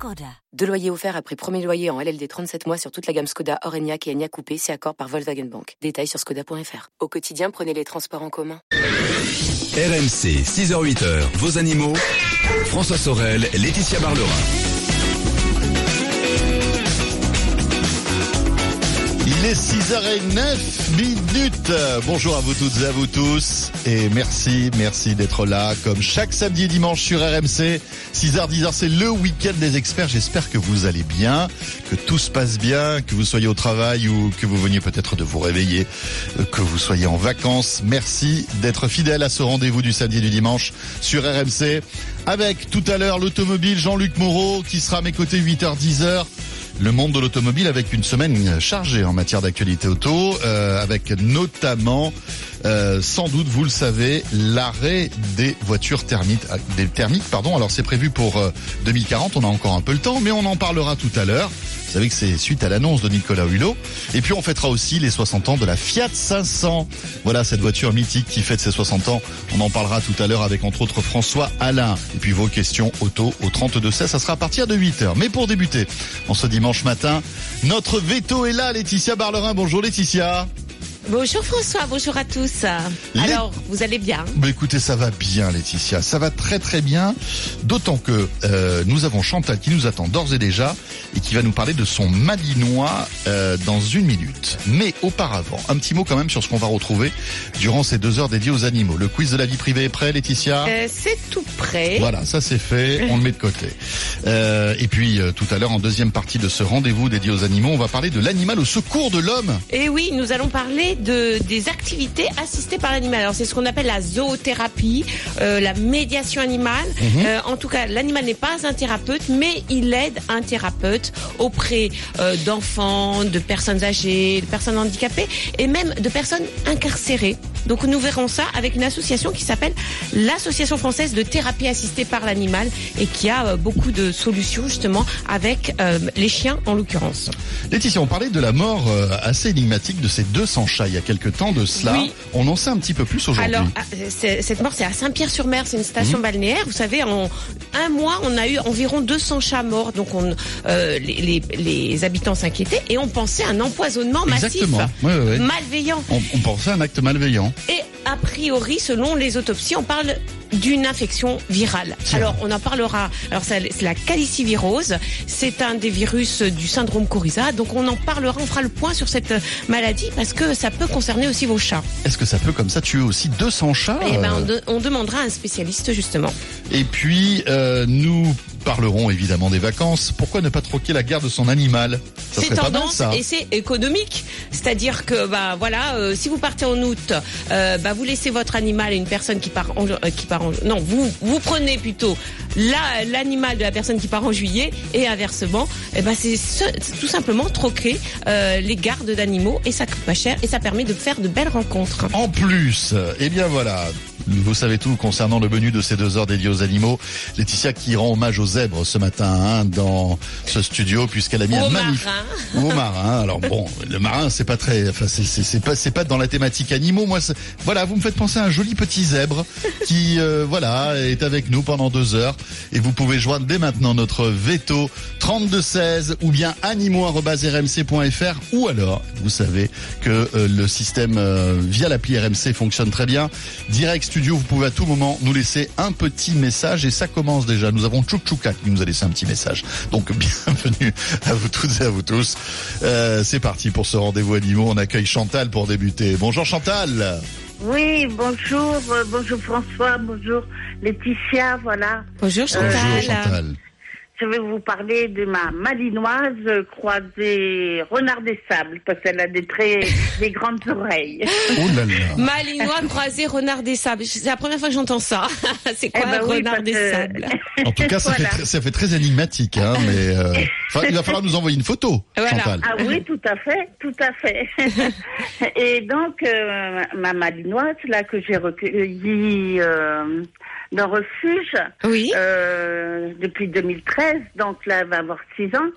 Skoda. Deux loyers offerts après premier loyer en LLD 37 mois sur toute la gamme Skoda, Orenia et Enya Coupé, c'est accord par Volkswagen Bank. Détails sur skoda.fr. Au quotidien, prenez les transports en commun. RMC, 6h-8h, vos animaux. François Sorel, Laetitia Barlerin. Il est 6h09 minutes. Bonjour à vous toutes et à vous tous. Et merci, merci d'être là comme chaque samedi et dimanche sur RMC. 6h, 10h, c'est le week-end des experts. J'espère que vous allez bien, que tout se passe bien, que vous soyez au travail ou que vous veniez peut-être de vous réveiller, que vous soyez en vacances. Merci d'être fidèle à ce rendez-vous du samedi et du dimanche sur RMC. Avec tout à l'heure l'automobile Jean-Luc Moreau qui sera à mes côtés 8h, 10h le monde de l'automobile avec une semaine chargée en matière d'actualité auto, euh, avec notamment, euh, sans doute, vous le savez, l'arrêt des voitures thermiques. Des thermiques, pardon. Alors c'est prévu pour euh, 2040. On a encore un peu le temps, mais on en parlera tout à l'heure. Vous savez que c'est suite à l'annonce de Nicolas Hulot. Et puis on fêtera aussi les 60 ans de la Fiat 500. Voilà cette voiture mythique qui fête ses 60 ans. On en parlera tout à l'heure avec entre autres François Alain. Et puis vos questions auto au 32 16, ça sera à partir de 8h. Mais pour débuter, en ce dimanche matin, notre veto est là, Laetitia Barlerin. Bonjour Laetitia. Bonjour François, bonjour à tous. Les- Alors, vous allez bien? Bah écoutez, ça va bien Laetitia, ça va très très bien, d'autant que euh, nous avons Chantal qui nous attend d'ores et déjà et qui va nous parler de son malinois euh, dans une minute. Mais auparavant, un petit mot quand même sur ce qu'on va retrouver durant ces deux heures dédiées aux animaux. Le quiz de la vie privée est prêt Laetitia? Euh, C'est tout prêt. Voilà, ça c'est fait, on le met de côté. Et puis tout à l'heure, en deuxième partie de ce rendez-vous dédié aux animaux, on va parler de l'animal au secours de l'homme. Et oui, nous allons parler de des activités assistées par l'animal. Alors c'est ce qu'on appelle la zoothérapie, euh, la médiation animale. Mhm. Euh, en tout cas, l'animal n'est pas un thérapeute, mais il aide un thérapeute auprès euh, d'enfants, de personnes âgées, de personnes handicapées et même de personnes incarcérées. Donc nous verrons ça avec une association qui s'appelle l'Association française de thérapie assistée par l'animal et qui a euh, beaucoup de solutions justement avec euh, les chiens en l'occurrence. Laetitia, on parlait de la mort euh, assez énigmatique de ces 200 chats il y a quelques temps de cela. Oui. On en sait un petit peu plus aujourd'hui. Alors, ah, cette mort, c'est à Saint-Pierre-sur-Mer, c'est une station Mhm. balnéaire. Vous savez, en un mois, on a eu environ 200 chats morts. Donc, on, euh, les, les- les habitants s'inquiétaient et on pensait à un empoisonnement Exactement. massif, Ouais, ouais, ouais. malveillant. On, on pensait à un acte malveillant. Et a priori, selon les autopsies, on parle d'une infection virale. Alors, on en parlera. Alors, c'est la calicivirose. C'est un des virus du syndrome Coryza. Donc, on en parlera. On fera le point sur cette maladie parce que ça peut concerner aussi vos chats. Est-ce que ça peut comme ça tuer aussi 200 chats Et ben, on, euh, de- on demandera à un spécialiste justement. Et puis, euh, nous parlerons évidemment des vacances. Pourquoi ne pas troquer la garde de son animal? C'est pas mal tendance ça. et c'est économique. C'est-à-dire que bah voilà, euh, si vous partez en août, euh, bah vous laissez votre animal à une personne qui part en, euh, qui part en non, vous vous prenez plutôt la l'animal de la personne qui part en juillet et inversement. Et ben c'est ce- c'est tout simplement troquer euh, les gardes d'animaux et ça coûte pas cher et ça permet de faire de belles rencontres. En plus, eh bien voilà, vous savez tout concernant le menu de ces deux heures dédiées aux animaux. Laetitia qui rend hommage aux zèbres ce matin hein, dans ce studio puisqu'elle a mis un magnifique au marin. Alors bon, le marin c'est pas très, enfin c'est pas c'est pas dans la thématique animaux. Moi, voilà, vous me faites penser à un joli petit zèbre qui euh, voilà est avec nous pendant deux heures et vous pouvez joindre dès maintenant notre veto 32 16 ou bien animaux@rmc.fr ou alors vous savez que euh, le système euh, via l'appli RMC fonctionne très bien. Direct studio, vous pouvez à tout moment nous laisser un petit message et ça commence déjà. Nous avons Chouchouka qui nous a laissé un petit message. Donc bienvenue à vous toutes et à vous tous. Euh, c'est parti pour ce rendez-vous animaux. On accueille Chantal pour débuter. Bonjour Chantal. Oui, bonjour, euh, bonjour François, bonjour Laetitia, voilà. Bonjour Chantal. Bonjour Chantal. Je vais vous parler de ma malinoise croisée renard des sables, parce qu'elle a des très des grandes oreilles. Oh là là. Malinois croisé renard des sables. C'est la première fois que j'entends ça. C'est quoi Eh ben un oui, renard des que- sables En tout cas, ça, Voilà. fait, très- ça fait très énigmatique, hein, mais euh, il va falloir nous envoyer une photo, Voilà. Chantal. Ah oui, tout à fait, tout à fait. Et donc, euh, ma malinoise, là, que j'ai recueillie euh, dans Refuge Oui. euh, depuis 2013, donc là, elle va avoir 6 ans.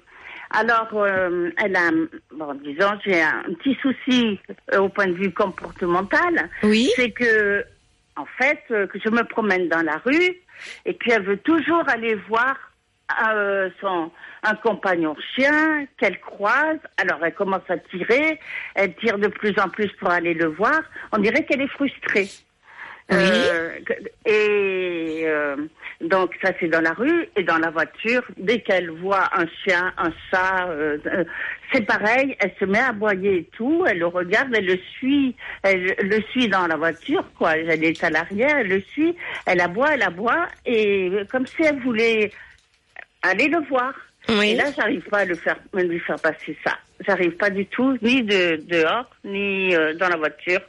Alors, euh, elle a, bon, disons, j'ai un petit souci euh, au point de vue comportemental. Oui. C'est que, en fait, que je me promène dans la rue et puis elle veut toujours aller voir euh, son un compagnon chien qu'elle croise. Alors elle commence à tirer, elle tire de plus en plus pour aller le voir. On dirait qu'elle est frustrée. Euh, et euh, donc ça c'est dans la rue et dans la voiture. Dès qu'elle voit un chien, un chat, euh, c'est pareil. Elle se met à aboyer et tout. Elle le regarde, elle le suit, elle le suit dans la voiture quoi. Elle est à l'arrière, elle le suit, elle aboie, elle aboie et comme si elle voulait aller le voir. Et Oui. là, j'arrive pas à le faire, à lui faire passer ça. J'arrive pas du tout, ni de dehors, ni euh, dans la voiture.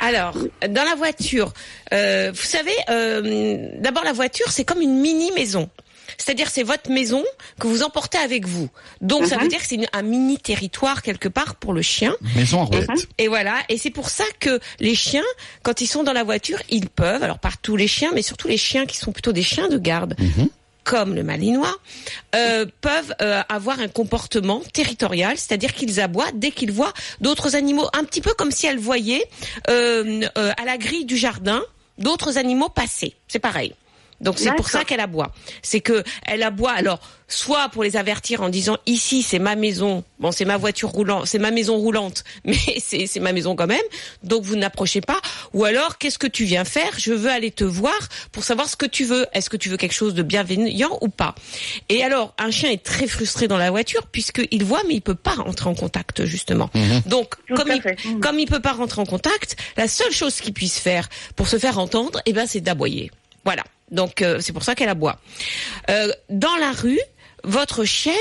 Alors, dans la voiture, euh, vous savez, euh, d'abord la voiture, c'est comme une mini maison. C'est-à-dire, c'est votre maison que vous emportez avec vous. Donc, ça Mhm. veut dire que c'est un mini territoire quelque part pour le chien. Maison en roulette. Et voilà, et c'est pour ça que les chiens, quand ils sont dans la voiture, ils peuvent, alors pas tous les chiens, mais surtout les chiens qui sont plutôt des chiens de garde, comme le malinois, euh, peuvent euh, avoir un comportement territorial, c'est-à-dire qu'ils aboient dès qu'ils voient d'autres animaux, un petit peu comme si elles voyaient euh, à la grille du jardin d'autres animaux passer. C'est pareil. Donc c'est pour ça qu'elle aboie. C'est que elle aboie alors soit pour les avertir en disant ici c'est ma maison, bon c'est ma voiture roulante, c'est ma maison roulante, mais c'est c'est ma maison quand même. Donc vous n'approchez pas. Ou alors qu'est-ce que tu viens faire? Je veux aller te voir pour savoir ce que tu veux. Est-ce que tu veux quelque chose de bienveillant ou pas? Et alors un chien est très frustré dans la voiture puisqu'il voit mais il peut pas rentrer en contact justement. Donc Tout comme il. Mhm. comme il peut pas rentrer en contact, la seule chose qu'il puisse faire pour se faire entendre, eh ben c'est d'aboyer. Voilà. Donc euh, c'est pour ça qu'elle aboie. Euh, dans la rue, votre chienne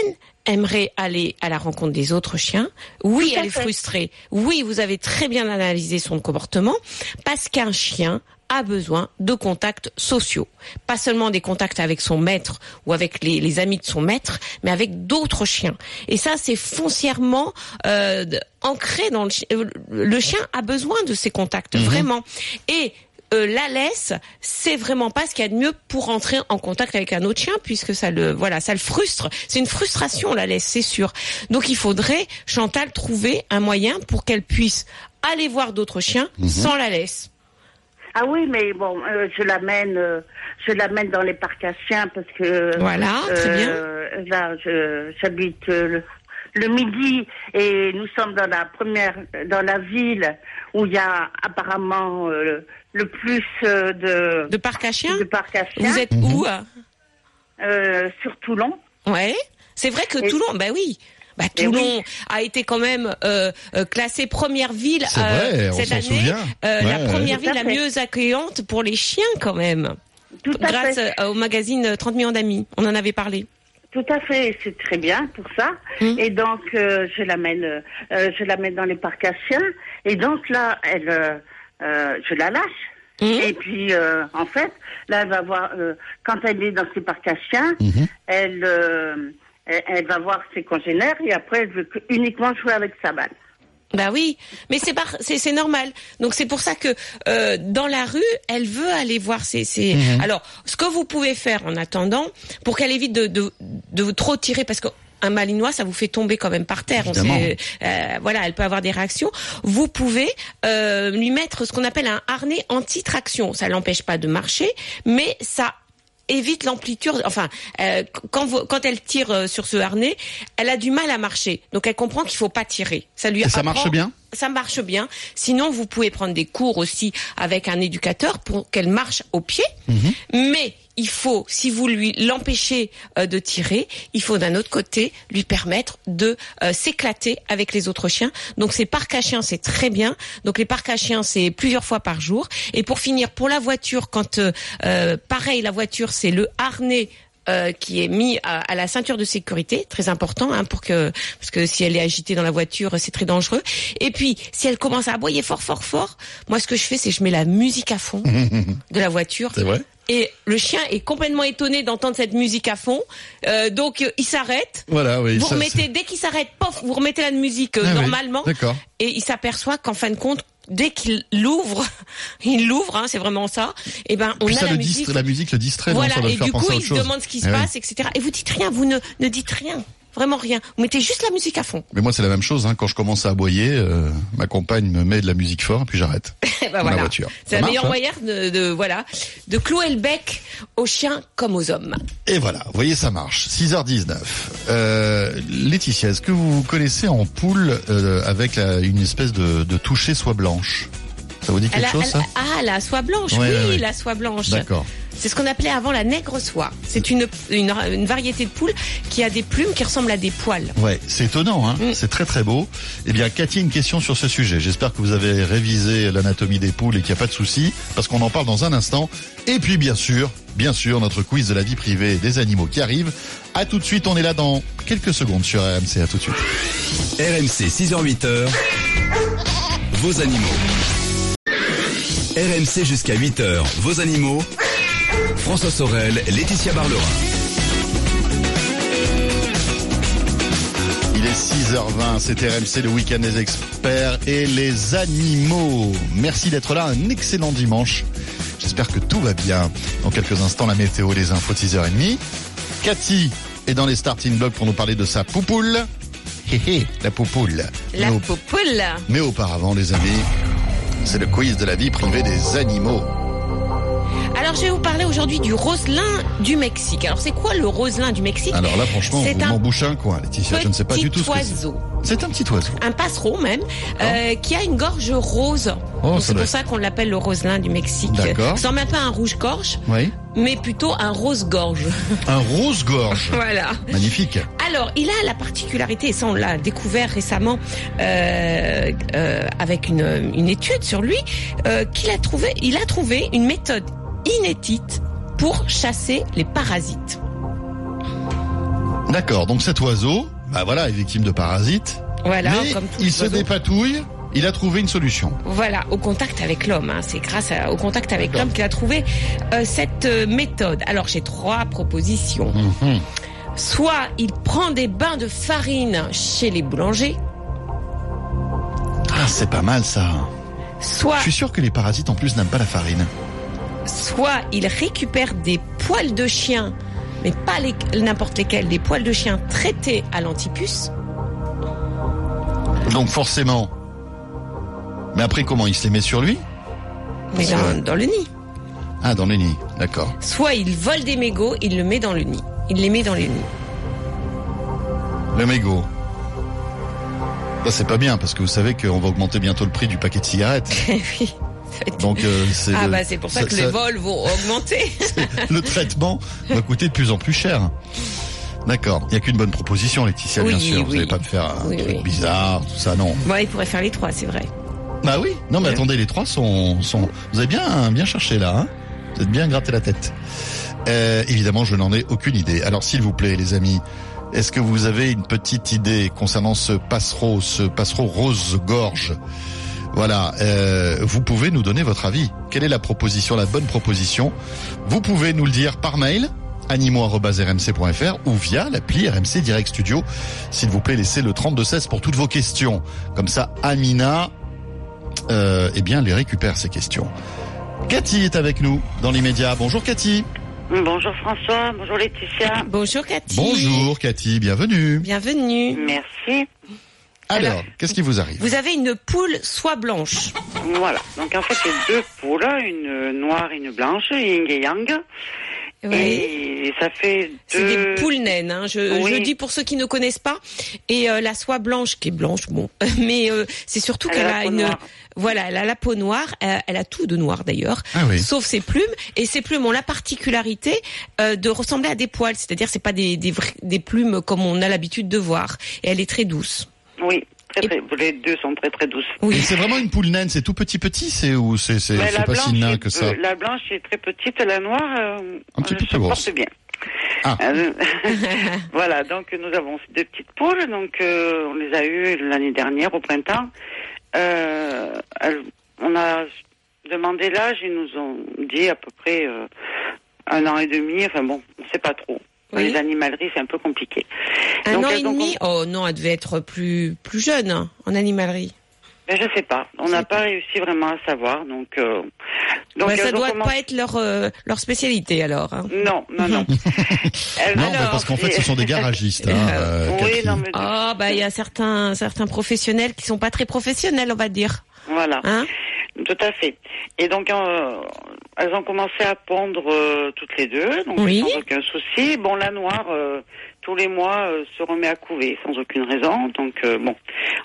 aimerait aller à la rencontre des autres chiens. Oui, elle est frustrée. Oui, vous avez très bien analysé son comportement parce qu'un chien a besoin de contacts sociaux. Pas seulement des contacts avec son maître ou avec les, les amis de son maître, mais avec d'autres chiens. Et ça, c'est foncièrement euh, ancré dans le chien. Le chien a besoin de ces contacts, vraiment. Et euh, la laisse, c'est vraiment pas ce qu'il y a de mieux pour entrer en contact avec un autre chien, puisque ça le, voilà, ça le frustre. C'est une frustration la laisse, c'est sûr. Donc il faudrait, Chantal, trouver un moyen pour qu'elle puisse aller voir d'autres chiens sans la laisse. Ah oui, mais bon, euh, je l'amène, euh, je l'amène dans les parcs à chiens parce que Voilà, très bien. euh, là, j'habite euh, le, le midi et nous sommes dans la première, dans la ville où il y a apparemment euh, le plus euh, de, De parc à chiens de parcs à chiens Vous êtes où hein euh, sur Toulon. Ouais. C'est vrai que Et- Toulon, bah oui. Bah, Toulon a été quand même euh, euh, classée première ville euh, vrai, cette année, la première ouais. ville la mieux accueillante pour les chiens quand même, Tout à grâce fait. au magazine euh, 30 millions d'amis. On en avait parlé. Tout à fait, c'est très bien pour ça. Mm. Et donc euh, je l'amène, euh, je l'amène dans les parcs à chiens. Et donc là, elle, euh, euh, je la lâche. Mhm. Et puis euh, en fait, là, elle va voir euh, quand elle est dans ces parcs à chiens, Mhm. elle, euh, elle, elle va voir ses congénères et après elle veut que- uniquement jouer avec sa balle. Bah oui, mais c'est par- c'est c'est normal. Donc c'est pour ça que euh, dans la rue, elle veut aller voir ses. ses... Alors, ce que vous pouvez faire en attendant, pour qu'elle évite de, de de trop tirer, parce que un malinois, ça vous fait tomber quand même par terre. On Évidemment. sait, euh, voilà, elle peut avoir des réactions. Vous pouvez euh, lui mettre ce qu'on appelle un harnais anti-traction. Ça l'empêche pas de marcher, mais ça évite l'amplitude. Enfin, euh, quand, vous- quand elle tire euh, sur ce harnais, elle a du mal à marcher. Donc elle comprend qu'il faut pas tirer. Ça lui Et ça marche bien ça marche bien. Sinon, vous pouvez prendre des cours aussi avec un éducateur pour qu'elle marche au pied. Mais il faut, si vous lui l'empêchez euh, de tirer, il faut d'un autre côté lui permettre de euh, s'éclater avec les autres chiens. Donc ces parcs à chiens, c'est très bien. Donc les parcs à chiens, c'est plusieurs fois par jour. Et pour finir, pour la voiture, quand euh, euh, pareil, la voiture, c'est le harnais euh, qui est mis à, à la ceinture de sécurité, très important, hein, pour que parce que si elle est agitée dans la voiture, c'est très dangereux. Et puis, si elle commence à aboyer fort, fort, fort, moi, ce que je fais, c'est je mets la musique à fond de la voiture. C'est vrai? Et le chien est complètement étonné d'entendre cette musique à fond, Euh, donc euh, il s'arrête. Voilà, oui. Vous ça, remettez dès qu'il s'arrête, pof, vous remettez la musique euh, Ah oui, normalement, d'accord. et il s'aperçoit qu'en fin de compte, dès qu'il l'ouvre, il l'ouvre, hein, c'est vraiment ça. Et ben on Puis a ça la le musique. distra- la musique le distrait, non, Voilà, ça et du coup, il se demande ce qui se Eh oui. passe, etc. Et vous dites rien, vous ne, ne dites rien. Vraiment rien. Vous mettez juste la musique à fond. Mais moi, c'est la même chose. Hein. Quand je commence à aboyer, euh, ma compagne me met de la musique fort, et puis j'arrête. Eh ben la voiture. C'est la marche, meilleure hein moyen de, de voilà de clouer le bec aux chiens comme aux hommes. Et voilà, vous voyez, ça marche. 6h19. Euh, Laetitia, est-ce que vous connaissez en poule euh, avec la- une espèce de, de toucher soie blanche? Ça vous dit quelque chose, ça? ah, la soie blanche, Ouais, oui, ouais, ouais. la soie blanche. D'accord. C'est ce qu'on appelait avant la nègre soie. C'est une, une, une variété de poule qui a des plumes qui ressemblent à des poils. Ouais, c'est étonnant, hein Mm. c'est très très beau. Eh bien, Cathy, une question sur ce sujet. J'espère que vous avez révisé l'anatomie des poules et qu'il n'y a pas de souci, parce qu'on en parle dans un instant. Et puis, bien sûr, bien sûr, notre quiz de la vie privée des animaux qui arrive. À tout de suite, on est là dans quelques secondes sur RMC. À tout de suite. RMC 6h-8h, vos animaux. RMC jusqu'à 8h, vos animaux. François Sorel, Laetitia Barlerin. Il est 6h20, c'est RMC, le week-end des experts et les animaux. Merci d'être là, un excellent dimanche. J'espère que tout va bien. Dans quelques instants, la météo, les infos de 6h30. Cathy est dans les starting blocks pour nous parler de sa poupoule. Hé hé, la poupoule. La Mais au- poule. Mais auparavant, les amis, c'est le quiz de la vie privée des animaux. Alors, je vais vous parler aujourd'hui du roselin du Mexique. Alors, c'est quoi le roselin du Mexique? Alors là, franchement, C'est un coin, Laetitia. Je ne sais pas du tout ce c'est. oiseau. C'est un petit oiseau. Un passereau même, euh, qui a une gorge rose. Oh, c'est pour ça qu'on l'appelle le roselin du Mexique. D'accord. Ça même pas un rouge-gorge, Oui. mais plutôt un rose-gorge. Un rose-gorge. voilà. Magnifique. Alors, il a la particularité, et ça on l'a découvert récemment euh, euh, avec une, une étude sur lui, euh, qu'il a trouvé, il a trouvé une méthode inédite pour chasser les parasites. D'accord, donc cet oiseau, bah voilà, est victime de parasites. Voilà, mais comme il se oiseau. dépatouille, il a trouvé une solution. Voilà, au contact avec l'homme. hein. C'est grâce à- au contact avec l'homme qu'il a trouvé euh, cette euh, méthode. Alors j'ai trois propositions. Mhm. Soit il prend des bains de farine chez les boulangers, Ah, c'est pas mal ça. soit Je suis sûr que les parasites en plus n'aiment pas la farine. Soit il récupère des poils de chien, mais pas les- n'importe lesquels, des poils de chien traités à l'antipuce. Donc forcément. Mais après, comment il se les met sur lui? Mais dans, dans le nid. Ah, dans les nids. D'accord. Soit il vole des mégots, il le met dans le nid. Il les met dans le nid. Le mégot. Ça, c'est pas bien parce que vous savez qu'on va augmenter bientôt le prix du paquet de cigarettes. oui. Donc euh, c'est Ah le- bah c'est pour ça, que les vols vont augmenter. le traitement va coûter de plus en plus cher. D'accord. Il n'y a qu'une bonne proposition, Laetitia, bien Oui, sûr. Vous n'allez pas me faire un Oui, truc bizarre, tout ça, non. bon, il pourrait faire les trois, c'est vrai. Bah oui. Non, mais attendez, les trois sont, sont. Vous avez bien, bien cherché là. Hein vous êtes bien gratté la tête. Euh, évidemment, je n'en ai aucune idée. Alors, s'il vous plaît, les amis, est-ce que vous avez une petite idée concernant ce passereau, ce passereau rose-gorge Voilà. euh, vous pouvez nous donner votre avis. Quelle est la proposition, la bonne proposition Vous pouvez nous le dire par mail animaux.rmc.fr ou via l'appli RMC Direct Studio. S'il vous plaît, laissez le 3216 pour toutes vos questions. Comme ça, Amina euh, eh bien, les récupère ces questions. Cathy est avec nous dans l'immédiat. Bonjour Cathy. Bonjour François, bonjour Laetitia. Bonjour Cathy. Bonjour Cathy, bienvenue. Bienvenue. Merci. Alors, Alors, qu'est-ce qui vous arrive Vous avez une poule soie blanche. Voilà. Donc en fait, j'ai deux poules, une noire et une blanche, yin et yang. Oui. Et ça fait C'est deux... des poules naines. Hein. Je, Oui. je dis pour ceux qui ne connaissent pas. Et euh, la soie blanche, qui est blanche, bon, mais euh, c'est surtout a qu'elle a une, noire. voilà, elle a la peau noire. elle a tout de noir d'ailleurs, Ah oui. sauf ses plumes. Et ces plumes ont la particularité euh, de ressembler à des poils, c'est-à-dire c'est pas des, des des plumes comme on a l'habitude de voir. Et elle est très douce. Oui, très, les deux sont très très douces. Oui. C'est vraiment une poule naine, c'est tout petit petit, c'est ou c'est c'est pas si blanche nain que ça. euh, la blanche est très petite, la noire, euh, Un petit euh, peu plus grosse. porte bien. Ah. Euh, voilà, donc nous avons deux petites poules, donc euh, on les a eues l'année dernière au printemps. Euh, elles- on a demandé l'âge, ils nous ont dit à peu près euh, un an et demi, enfin bon, on sait pas trop. Dans Oui. Les animaleries, c'est un peu compliqué. Un Donc, an elles et demi Oh non, elle devait être plus, plus jeune hein, en animalerie. Mais je sais pas, on n'a pas réussi vraiment à savoir, donc... euh, donc Ouais, ça elles ont doit pas être leur, euh, leur spécialité alors. hein. Non, non, non. Elles Non, mais parce qu'en fait, ce sont des garagistes. Hein, euh, Oui, non, mais... Oh, bah il y a certains, certains professionnels qui sont pas très professionnels, on va dire. Voilà. Hein? Tout à fait. Et donc, euh, elles ont commencé à pondre euh, toutes les deux, donc Oui. sans aucun souci. Bon, la noire, euh, tous les mois, se remet à couver sans aucune raison. Donc, bon,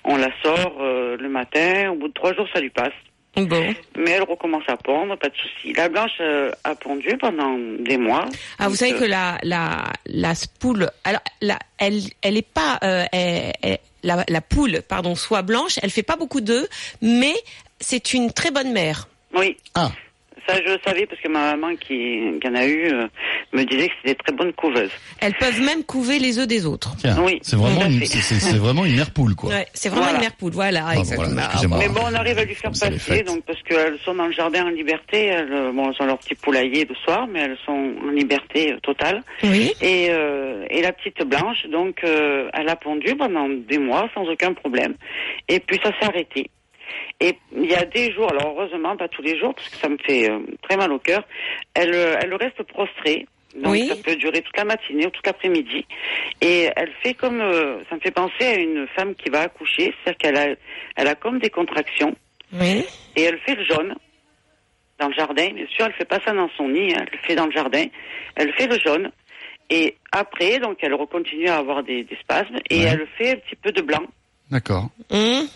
on la sort le matin. Au bout de trois jours, ça lui passe. Bon. Mais elle recommence à pondre, pas de souci. La blanche euh, a pondu pendant des mois. Ah, vous savez euh, que la, la, la poule, alors, la, elle, elle est pas, euh, elle- elle- la, la poule, pardon, soit blanche, elle fait pas beaucoup d'œufs, mais c'est une très bonne mère. Oui. Ah. Ça, je le savais parce que ma maman qui, qui en a eu euh, me disait que c'était des très bonnes couveuses. Elles peuvent même couver les œufs des autres. Tiens, Oui, c'est vraiment, une- c'est- c'est vraiment une mère poule, quoi. Ouais, c'est vraiment Voilà. une mère poule, voilà, Ah, bon, exactement. voilà. Mais bon, on arrive à lui faire Comme passer, donc parce qu'elles sont dans le jardin en liberté. Elles, euh, bon, elles ont leur petit poulailler le soir, mais elles sont en liberté euh, totale. Oui. Et, euh, et la petite blanche, donc, euh, elle a pondu pendant des mois sans aucun problème. Et puis ça s'est arrêté. Et il y a des jours, alors heureusement pas tous les jours, parce que ça me fait euh, très mal au cœur. Elle, euh, elle reste prostrée. Donc Oui. ça peut durer toute la matinée ou toute l'après-midi. Et elle fait comme, euh, ça me fait penser à une femme qui va accoucher, c'est-à-dire qu'elle a, elle a comme des contractions Oui. et elle fait le jaune dans le jardin. Bien sûr, elle fait pas ça dans son nid, hein, elle le fait dans le jardin. Elle fait le jaune et après, donc, elle recontinue à avoir des, des spasmes et Ouais. elle fait un petit peu de blanc. D'accord. Hum.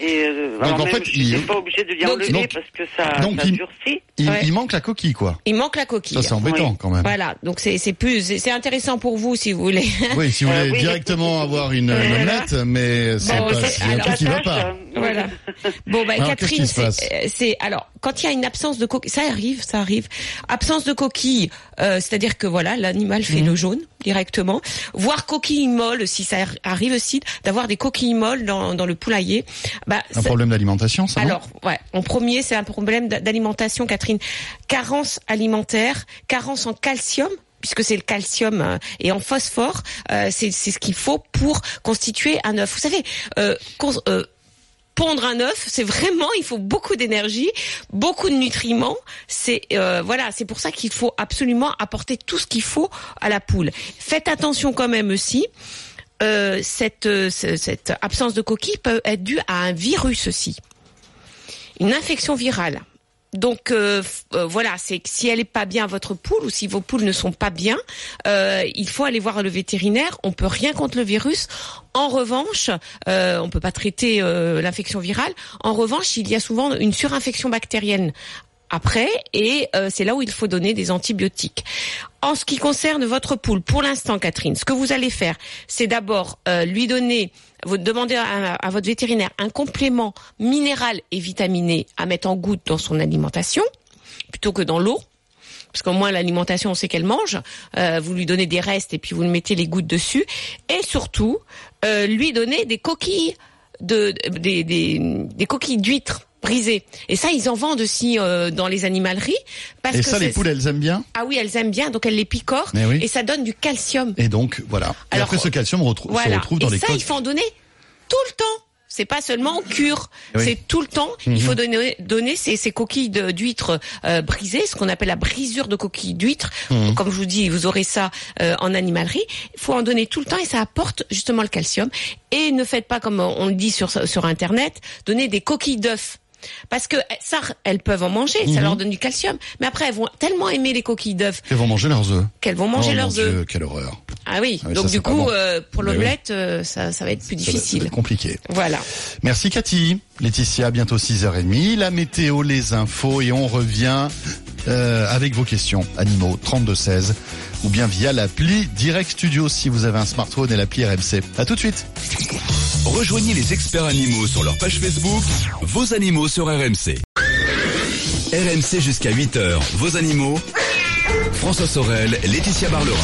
Et euh, Donc, alors en même, fait, il- pas obligée de lui Donc, enlever donc- parce que ça, donc, ça il- durcit. Il, Ouais. il manque la coquille, quoi. Il manque la coquille. Ça, c'est embêtant, Oui. quand même. Voilà, donc c'est c'est plus c'est intéressant pour vous si vous voulez. Oui, si vous Euh, voulez oui. directement avoir une, une Voilà. omelette, mais c'est Bon, pas, c'est- c'est un alors, truc qui va pas. Voilà. Bon, bah, Alors, Catherine, euh, c'est, alors, quand il y a une absence de coquille, ça arrive, ça arrive. Absence de coquille, euh, c'est-à-dire que voilà, l'animal fait Mhm. le jaune directement. Voir coquille molle, si ça ar- arrive aussi, d'avoir des coquilles molles dans, dans le poulailler. Bah, Un ça- problème d'alimentation, ça alors, ouais, en premier, c'est un problème d'a- d'alimentation, Catherine. Carence alimentaire, carence en calcium puisque c'est le calcium euh, et en phosphore, euh, c'est c'est ce qu'il faut pour constituer un œuf. Vous savez, euh, euh, pondre un œuf, c'est vraiment, il faut beaucoup d'énergie, beaucoup de nutriments. C'est euh, voilà, c'est pour ça qu'il faut absolument apporter tout ce qu'il faut à la poule. Faites attention quand même aussi. Euh, cette, euh, ce- cette absence de coquille peut être due à un virus aussi une infection virale. Donc euh, euh, voilà, c'est que si elle est pas bien votre poule ou si vos poules ne sont pas bien, euh, il faut aller voir le vétérinaire. On peut rien contre le virus. En revanche, euh, on peut pas traiter l'infection virale. En revanche, il y a souvent une surinfection bactérienne après et euh, c'est là où il faut donner des antibiotiques. En ce qui concerne votre poule, pour l'instant, Catherine, ce que vous allez faire, c'est d'abord euh, lui donner, vous demandez à, votre vétérinaire un complément minéral et vitaminé à mettre en goutte dans son alimentation, plutôt que dans l'eau. Parce qu'au moins l'alimentation, on sait qu'elle mange. Euh, vous lui donnez des restes et puis vous mettez les gouttes dessus. Et surtout, lui donner des coquilles de des coquilles d'huîtres brisées. Et ça, ils en vendent aussi euh, dans les animaleries. Parce Et que ça, les poules, elles aiment bien? Ah oui, elles aiment bien, donc elles les picorent oui. et ça donne du calcium. Et donc, voilà. Et Alors, après, ce calcium retrou- se Voilà. retrouve dans et les ça, il faut en donner tout le temps. C'est pas seulement en cure, Oui. Mhm. c'est tout le temps. Il faut donner, donner ces, ces coquilles d'huîtres euh, brisées, ce qu'on appelle la brisure de coquilles d'huîtres. Mhm. Comme je vous dis, vous aurez ça euh, en animalerie. Il faut en donner tout le temps et ça apporte justement le calcium. Et ne faites pas comme on le dit sur sur internet, donner des coquilles d'œufs. Parce que eh, ça, elles peuvent en manger, Mhm. ça leur donne du calcium. Mais après, elles vont tellement aimer les coquilles d'œufs Elles vont manger leurs œufs. qu'elles vont manger oh, leurs œufs. Quelle horreur. Ah oui, Ah donc ça, du coup, bon. euh, pour oui. l'omelette, euh, ça, ça va être plus Ça va- va difficile. être compliqué. Voilà. Merci Cathy. Laetitia, bientôt 6h30. La météo, les infos et on revient euh, avec vos questions. Animaux 3216 ou bien via l'appli Direct Studio si vous avez un smartphone et l'appli RMC. À tout de suite. Rejoignez les experts animaux sur leur page Facebook, vos animaux sur RMC. RMC jusqu'à 8h, vos animaux. François Sorel, Laetitia Barlerin.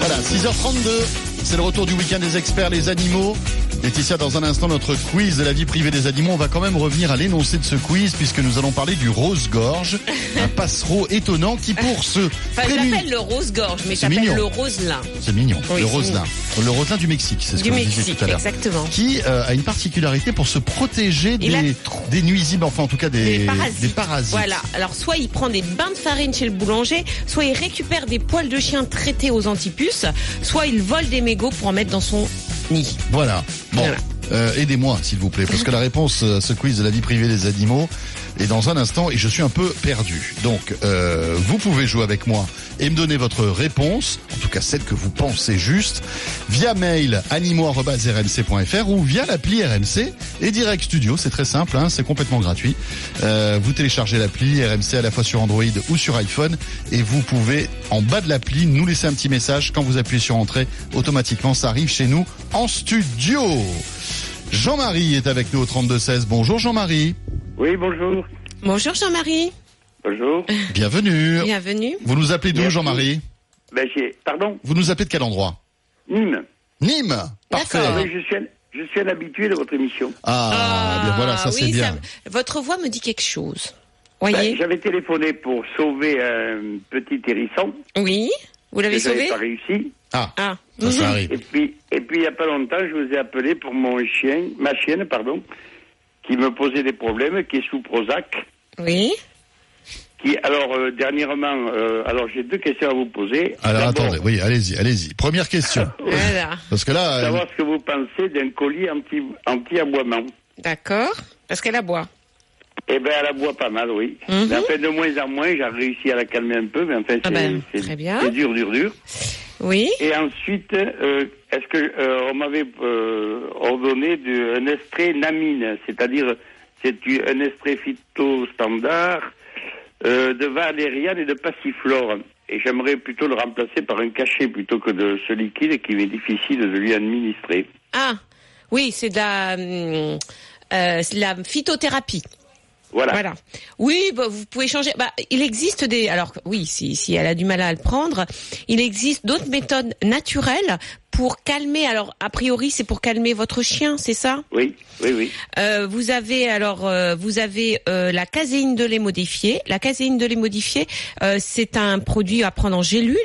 Voilà, 6h32, c'est le retour du week-end des experts, les animaux. Laetitia, dans un instant, notre quiz de la vie privée des animaux. On va quand même revenir à l'énoncé de ce quiz puisque nous allons parler du rose-gorge, un passereau étonnant qui pour ce Enfin, je l'appelle le rose-gorge, mais C'est j'appelle mignon. le roselin. C'est mignon, Oui, le c'est roselin. Le roselin du Mexique, c'est ce Du que vous disiez Mexique, tout à l'heure. exactement. Qui euh, a une particularité pour se protéger Il des, nuisibles, enfin en tout cas des, Des parasites. des parasites. Voilà. Alors, soit il prend des bains de farine chez le boulanger, soit il récupère des poils de chien traités aux antipuces, soit il vole des mégots pour en mettre dans son. Voilà. Bon, Voilà. Euh, aidez-moi s'il vous plaît, parce que la réponse à ce quiz de la vie privée des animaux est dans un instant et je suis un peu perdu. Donc, euh, vous pouvez jouer avec moi et me donner votre réponse, en tout cas celle que vous pensez juste, via mail animaux.rmc.fr ou via l'appli RMC et Direct Studio. C'est très simple, hein, c'est complètement gratuit. Euh, vous téléchargez l'appli RMC à la fois sur Android ou sur iPhone et vous pouvez en bas de l'appli nous laisser un petit message quand vous appuyez sur entrée. Automatiquement, ça arrive chez nous en studio. Jean-Marie est avec nous au 3216. Bonjour Jean-Marie. Oui, bonjour. Bonjour Jean-Marie. Bonjour. Bienvenue. Bienvenue. Vous nous appelez d'où. Jean-Marie Ben, j'ai, pardon, Vous nous appelez de quel endroit Nîmes. Nîmes. Parfait. Oui, je suis, un, je suis un habitué de votre émission. Ah, bien voilà, ça c'est oui, bien. votre voix me dit quelque chose. Ben, Voyez j'avais téléphoné pour sauver un petit hérisson. Oui. Vous l'avez sauvé pas réussi. Ah, Ah. ça, ça Mhm. arrive. Et puis, et puis, il n'y a pas longtemps, je vous ai appelé pour mon chien, ma chienne, pardon, qui me posait des problèmes, qui est sous Prozac. Oui. Qui, alors, euh, dernièrement, euh, alors j'ai deux questions à vous poser. Alors attendez, oui, allez-y, allez-y. Première question. Voilà. Parce que là, euh, Savoir ce que vous pensez d'un collier anti, anti-aboiement. D'accord. Parce qu'elle aboie. Eh ben, elle aboie pas mal, oui. Mhm. Mais enfin, de moins en moins, j'ai réussi à la calmer un peu, mais enfin, Ah c'est ben, très bien. c'est dur, dur, dur. Oui. Et ensuite, euh, est-ce que euh, on m'avait euh, ordonné de, un extrait namine, c'est-à-dire c'est un extrait phyto standard de valériane et de passiflore. Et j'aimerais plutôt le remplacer par un cachet plutôt que de ce liquide qui m'est difficile de lui administrer. Ah. Oui, c'est de la, hum, c'est de la phytothérapie. Voilà. Voilà. Oui, bah, vous pouvez changer. Bah, il existe des. Alors oui, si, si elle a du mal à le prendre, il existe d'autres méthodes naturelles pour calmer. Alors a priori, c'est pour calmer votre chien, c'est ça? Oui, oui, oui. Euh, Vous avez alors euh, vous avez euh, la caséine de lait modifiée. La caséine de lait modifiée, euh, c'est un produit à prendre en gélule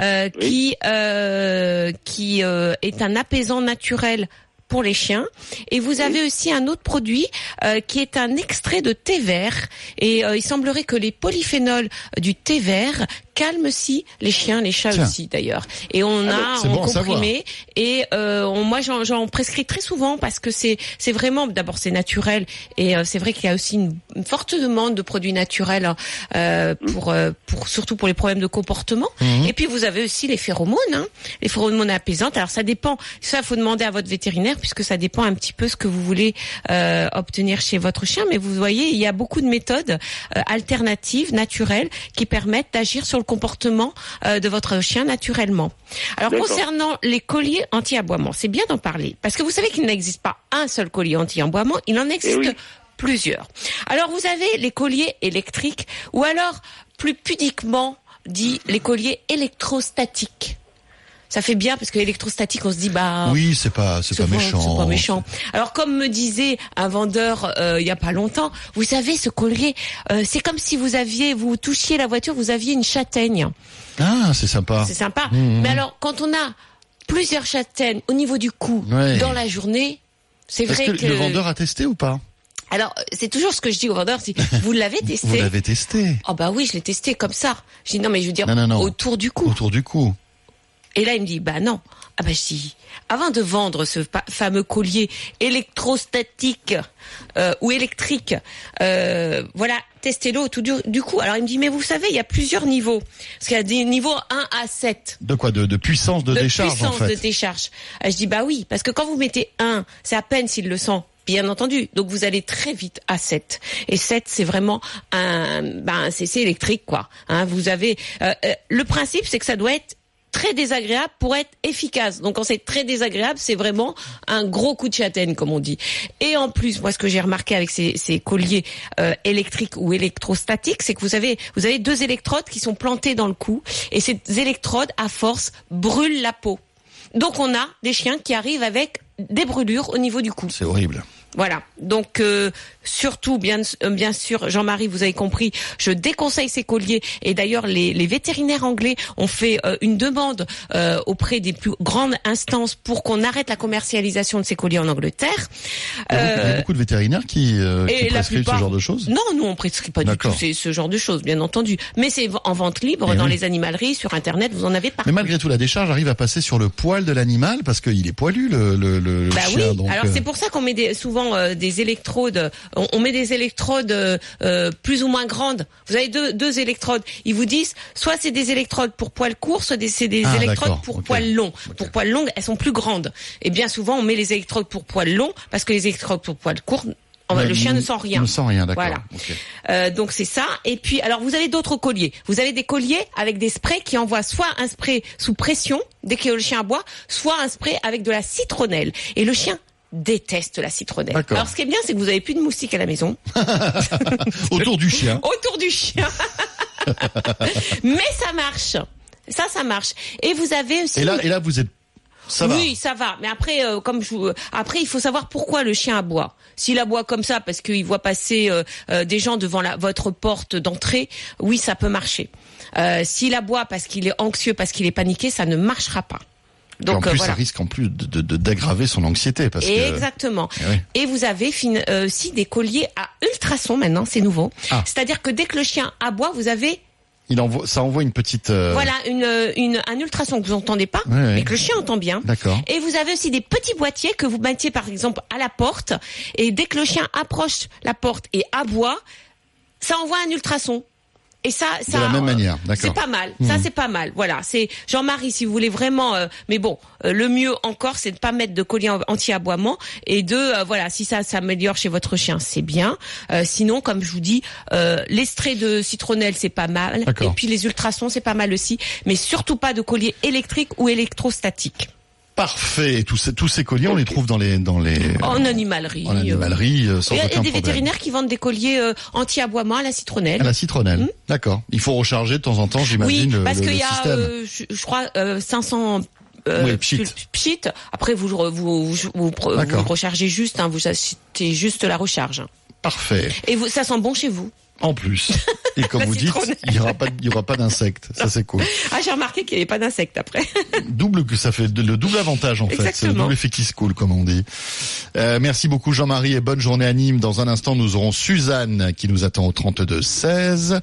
euh, Oui. qui euh, qui euh, est un apaisant naturel pour les chiens. Et vous avez aussi un autre produit euh, qui est un extrait de thé vert. Et euh, il semblerait que les polyphénols du thé vert calment aussi les chiens, les chats Tiens. aussi d'ailleurs. Et on Ah a c'est en bon comprimé et euh, on- moi j'en, prescris très souvent parce que c'est c'est vraiment d'abord c'est naturel et euh, c'est vrai qu'il y a aussi une, une forte demande de produits naturels hein, euh, pour euh, pour surtout pour les problèmes de comportement. Et puis vous avez aussi les phéromones, hein, les phéromones apaisantes. Alors ça dépend, ça faut demander à votre vétérinaire puisque ça dépend un petit peu ce que vous voulez euh, obtenir chez votre chien. Mais vous voyez, il y a beaucoup de méthodes euh, alternatives, naturelles, qui permettent d'agir sur le comportement euh, de votre chien naturellement. Alors concernant les colliers anti-aboiement, c'est bien d'en parler parce que vous savez qu'il n'existe pas un seul collier anti-aboiement, il en existe oui. plusieurs. Alors vous avez les colliers électriques ou alors plus pudiquement dit les colliers électrostatiques. Ça fait bien parce que électrostatique, on se dit bah oui, c'est pas, c'est pas méchant. C'est pas méchant. Alors comme me disait un vendeur euh, il y a pas longtemps, vous savez ce collier, euh, c'est comme si vous aviez, vous touchiez la voiture, vous aviez une châtaigne. Ah, c'est sympa. C'est sympa. Mmh. Mais alors quand on a plusieurs châtaignes au niveau du cou Ouais. dans la journée, c'est vrai que, que. le vendeur a testé ou pas? Alors c'est toujours ce que je dis au vendeur, c'est vous l'avez testé? Vous l'avez testé Oh bah oui, je l'ai testé comme ça. Je dis non mais je veux dire Non, non, non. autour du cou. autour du cou. Et là, il me dit, bah non. Ah bah je dis, avant de vendre ce fameux collier électrostatique euh, ou électrique, euh, voilà, testez-le autour du, du cou. Alors il me dit, mais vous savez, il y a plusieurs niveaux. Parce qu'il y a des niveaux 1 à 7 De quoi? De, de puissance de, de décharge puissance en fait. de décharge. Ah, je dis, bah oui, parce que quand vous mettez 1, c'est à peine s'il le sent. Bien entendu. Donc vous allez très vite à 7. Et 7, c'est vraiment un, ben, c'est c'est électrique, quoi. Hein, vous avez, euh, euh, le principe, c'est que ça doit être très désagréable pour être efficace. Donc quand c'est très désagréable, c'est vraiment un gros coup de châtaigne, comme on dit. Et en plus, moi, ce que j'ai remarqué avec ces, colliers euh, électriques ou électrostatiques, c'est que vous avez deux électrodes qui sont plantées dans le cou, et ces électrodes, à force, brûlent la peau. Donc on a des chiens qui arrivent avec des brûlures au niveau du cou. C'est horrible. Voilà. Donc euh, surtout, bien, euh, bien sûr, Jean-Marie, vous avez compris, je déconseille ces colliers. Et d'ailleurs, les, les vétérinaires anglais ont fait euh, une demande auprès des plus grandes instances pour qu'on arrête la commercialisation de ces colliers en Angleterre. Il y a beaucoup- de vétérinaires qui, prescrivent plupart- ce genre de choses. Non, nous on prescrit pas du tout ces- ce genre de choses, bien entendu. Mais c'est en vente libre Eh dans oui. les animaleries, sur Internet, vous en avez partout. Mais malgré tout, la décharge arrive à passer sur le poil de l'animal parce qu'il est poilu, le, le, le Bah chien. oui. donc, Alors c'est pour ça qu'on met des, souvent euh, des électrodes. On, on met des électrodes euh, euh, plus ou moins grandes. Vous avez deux, deux électrodes. Ils vous disent soit c'est des électrodes pour poils courts, soit des- c'est des Ah, électrodes pour poils longs. Pour poils longues, elles sont plus grandes. Et bien souvent, on met les électrodes pour poils longs parce que les électrodes pour poils courts, ouais, le chien ne sent Ne rien. sent rien, d'accord. Voilà. Euh, donc c'est ça. Et puis alors vous avez d'autres colliers. Vous avez des colliers avec des sprays qui envoient soit un spray sous pression dès que le chien aboie, soit un spray avec de la citronnelle. Et le chien déteste la citronnelle. Alors ce qui est bien, c'est que vous avez plus de moustiques à la maison Autour du chien. autour du chien. Mais ça marche. Ça, ça marche. Et vous avez aussi. Et là, et là, vous êtes. Ça va. oui, ça va. Mais après, euh, comme je vous... après, il faut savoir pourquoi le chien aboie. S'il aboie comme ça parce qu'il voit passer euh, euh, des gens devant la, votre porte d'entrée, oui, ça peut marcher. S'il aboie parce qu'il est anxieux, parce qu'il est paniqué, ça ne marchera pas. Et en plus, euh, voilà. ça risque en plus de d'aggraver son anxiété parce que. Exactement. Eh oui. Et vous avez euh, aussi des colliers à ultrasons maintenant, c'est nouveau. Ah. C'est-à-dire que dès que le chien aboie, vous avez Il envoie, ça envoie une petite. euh, voilà une, une un ultrason que vous entendez pas, Ouais, ouais. mais que le chien entend bien. D'accord. Et vous avez aussi des petits boîtiers que vous mettiez par exemple à la porte et dès que le chien approche la porte et aboie, ça envoie un ultrason. Et ça, ça, la même euh, manière, d'accord. C'est pas mal. Ça, c'est pas mal. Voilà. C'est Jean-Marie, si vous voulez vraiment. euh, mais bon, euh, le mieux encore, c'est de pas mettre de collier en- anti-aboiement et de euh, voilà, si ça s'améliore chez votre chien, c'est bien. Euh, sinon, comme je vous dis, euh, l'extrait de citronnelle, c'est pas mal. Et puis les ultrasons, c'est pas mal aussi. Mais surtout pas de collier électrique ou électrostatique. Parfait. Tous ces, tous ces colliers, on les trouve dans les, dans les. En animalerie. en animalerie, euh, sans Il y a aucun des problème. vétérinaires qui vendent des colliers euh, anti-aboiement à la citronnelle. À la citronnelle. D'accord. Il faut recharger de temps en temps, Oui, j'imagine, le, parce qu'il y a, euh, je, je crois, euh, 500 euh, Oui, pchit. pchit. Après, vous, vous, vous, vous, vous D'accord. rechargez juste, hein, vous achetez juste la recharge. Parfait. Et vous, ça sent bon chez vous? En plus. Et comme vous dites, il y aura pas, il y aura pas d'insectes. Ça, c'est cool. Ah, j'ai remarqué qu'il n'y avait pas d'insectes après. double que ça fait le double avantage en fait, c'est le double effet qui se coule comme on dit. Euh, merci beaucoup Jean-Marie et bonne journée à Nîmes. Dans un instant, nous aurons Suzanne qui nous attend au 32 16.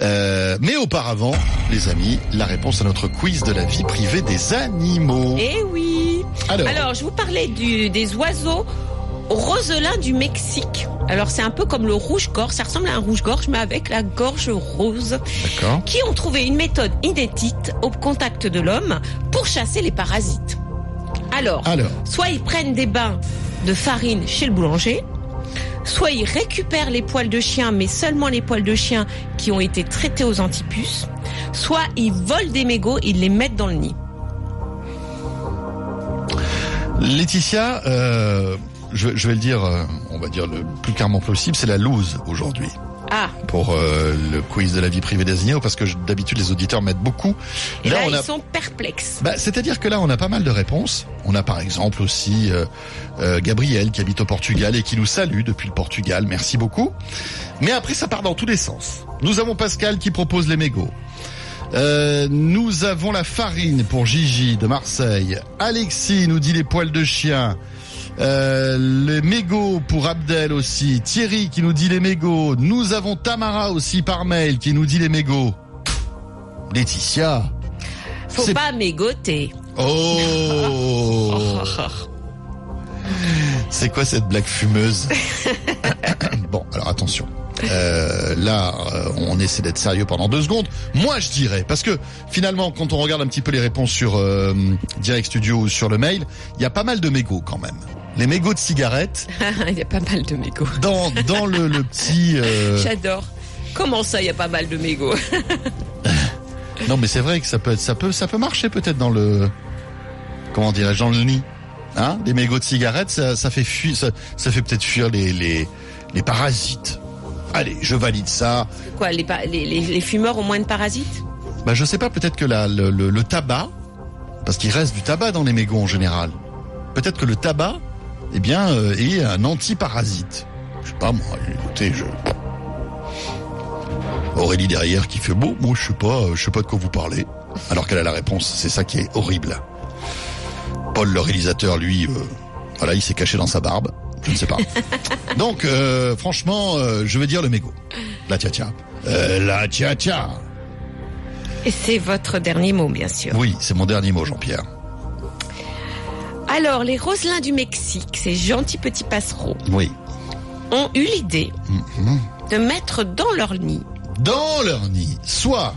Euh, mais auparavant, les amis, la réponse à notre quiz de la vie privée des animaux. Eh oui. Alors, Alors, je vous parlais du, des oiseaux roselins du Mexique. Alors, c'est un peu comme le rouge-gorge. Ça ressemble à un rouge-gorge, mais avec la gorge rose. d'accord. qui ont trouvé une méthode inédite au contact de l'homme pour chasser les parasites. Alors, Alors, soit ils prennent des bains de farine chez le boulanger, soit ils récupèrent les poils de chien, mais seulement les poils de chien qui ont été traités aux antipuces, soit ils volent des mégots, ils les mettent dans le nid. Laetitia, euh, je, je vais le dire, euh, on va dire le plus clairement possible, c'est la loose aujourd'hui. Ah, pour euh, le quiz de la vie privée des parce que d'habitude les auditeurs m'aident beaucoup. et là, on ils a sont perplexes. Bah, C'est-à-dire que là, on a pas mal de réponses. On a par exemple aussi euh, euh, Gabriel qui habite au Portugal et qui nous salue depuis le Portugal. Merci beaucoup. Mais après, ça part dans tous les sens. Nous avons Pascal qui propose les mégots. Euh, nous avons la farine pour Gigi de Marseille. Alexis nous dit les poils de chien. Euh, les mégots pour Abdel aussi. Thierry qui nous dit les mégots. Nous avons Tamara aussi par mail qui nous dit les mégots. Laetitia. Faut pas mégoter. Oh C'est quoi cette blague fumeuse? Bon, alors attention. Euh, là, euh, on essaie d'être sérieux pendant deux secondes. Moi, je dirais, parce que finalement, quand on regarde un petit peu les réponses sur euh, Direct Studio ou sur le mail, il y a pas mal de mégots quand même. Les mégots de cigarettes Il y a pas mal de mégots. dans dans le, le petit. euh, J'adore. Comment ça, il y a pas mal de mégots? Non, mais c'est vrai que ça peut, être, ça peut, ça peut marcher peut-être dans le, comment dirais-je, dans le nid. Hein? Des mégots de cigarettes, ça, ça fait fuir, ça, ça fait peut-être fuir les, les, les parasites. Allez, je valide ça. Quoi, les, fumeurs ont moins de parasites? Bah, je sais pas, peut-être que la, le, le, le tabac, parce qu'il reste du tabac dans les mégots en général. Peut-être que le tabac, eh bien, euh, est un antiparasite. Je sais pas, moi, écoutez, je... Aurélie derrière qui fait bon, moi je sais pas, euh, je sais pas de quoi vous parlez. Alors qu'elle a la réponse, c'est ça qui est horrible. Paul, le réalisateur, lui, euh, voilà, il s'est caché dans sa barbe. Je ne sais pas. Donc, euh, franchement, euh, je vais dire le mégot. La tia tia. Euh, la tia tia. Et c'est votre dernier mot, bien sûr. Oui, c'est mon dernier mot, Jean-Pierre. Alors, les Roselins du Mexique, ces gentils petits passereaux, Oui. ont eu l'idée Mhm. de mettre dans leur nid Dans leur nid, soit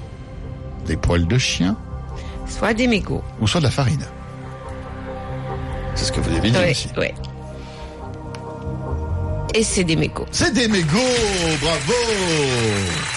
des poils de chien, soit des mégots. ou soit de la farine. C'est ce que vous avez dit Ouais, aussi. ouais. Et c'est des mégots. C'est des mégots, bravo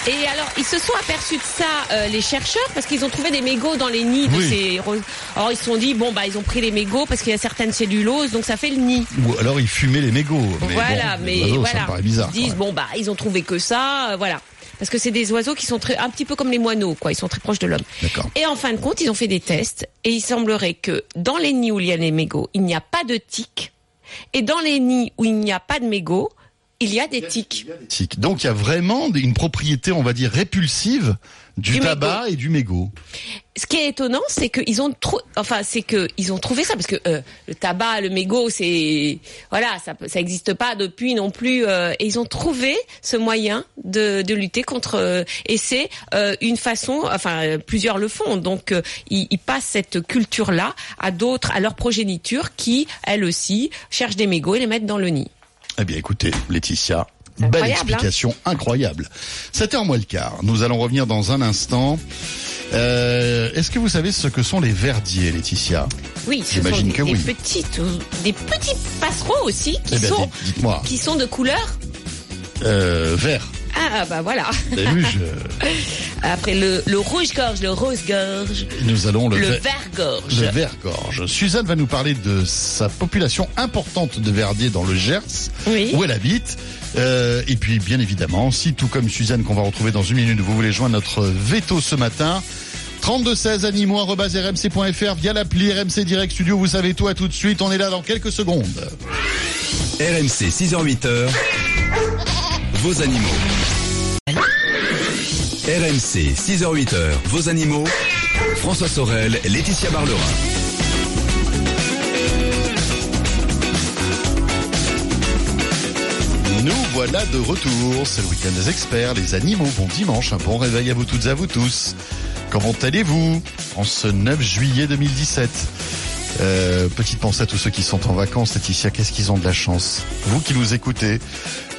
Et alors, ils se sont aperçus de ça, euh, les chercheurs, parce qu'ils ont trouvé des mégots dans les nids de Oui. ces roses. Alors, ils se sont dit, bon, bah, ils ont pris les mégots parce qu'il y a certaines celluloses, donc ça fait le nid. Ou alors ils fumaient les mégots. Mais voilà, bon, mais les oiseaux, Ça voilà. me paraît bizarre. ils se disent, bon, bah, ils ont trouvé que ça, euh, voilà. Parce que c'est des oiseaux qui sont très, un petit peu comme les moineaux, quoi. Ils sont très proches de l'homme. Et en fin de compte, ils ont fait des tests et il semblerait que dans les nids où il y a les mégots, il n'y a pas de tiques. Et dans les nids où il n'y a pas de mégots, il y a des tiques. Donc il y a vraiment une propriété, on va dire, répulsive du, Du tabac et du mégot. Ce qui est étonnant, c'est qu'ils ont trop, enfin, c'est que ils ont trouvé ça parce que euh, le tabac, le mégot, c'est voilà, ça ça existe pas depuis non plus. euh, et ils ont trouvé ce moyen de, de lutter contre. euh, et c'est euh, une façon, enfin, plusieurs le font. Donc, euh, ils, ils passent cette culture-là à d'autres, à leur progéniture, qui elles aussi cherchent des mégots et les mettent dans le nid. Eh bien écoutez, Laetitia, belle hein. explication, incroyable. 7h moins le quart, nous allons revenir dans un instant. Euh, Est-ce que vous savez ce que sont les verdiers, Laetitia? Oui, J'imagine des, que des oui. petites, des petits passereaux aussi qui Eh sont qui sont de couleur. Euh, vert. Ah bah voilà. Après le, le rouge-gorge, le rose-gorge, nous allons le, le, ver- vert-gorge. le vert-gorge. Suzanne va nous parler de sa population importante de verdiers dans le Gers, Oui. où elle habite. Euh, et puis, bien évidemment, si tout comme Suzanne qu'on va retrouver dans une minute, vous voulez joindre notre veto ce matin, 3216 animaux.rmc.fr via l'appli RMC Direct Studio, vous savez tout à tout de suite, on est là dans quelques secondes. RMC 6h-8h, vos animaux. RMC 6h-8h, vos animaux. François Sorel, Laetitia Barlerin. Nous voilà de retour, c'est le week-end des experts, les animaux, bon dimanche, un bon réveil à vous toutes et à vous tous. Comment allez-vous en ce 9 juillet 2017 euh, Petite pensée à tous ceux qui sont en vacances, Laetitia, qu'est-ce qu'ils ont de la chance Vous qui nous écoutez,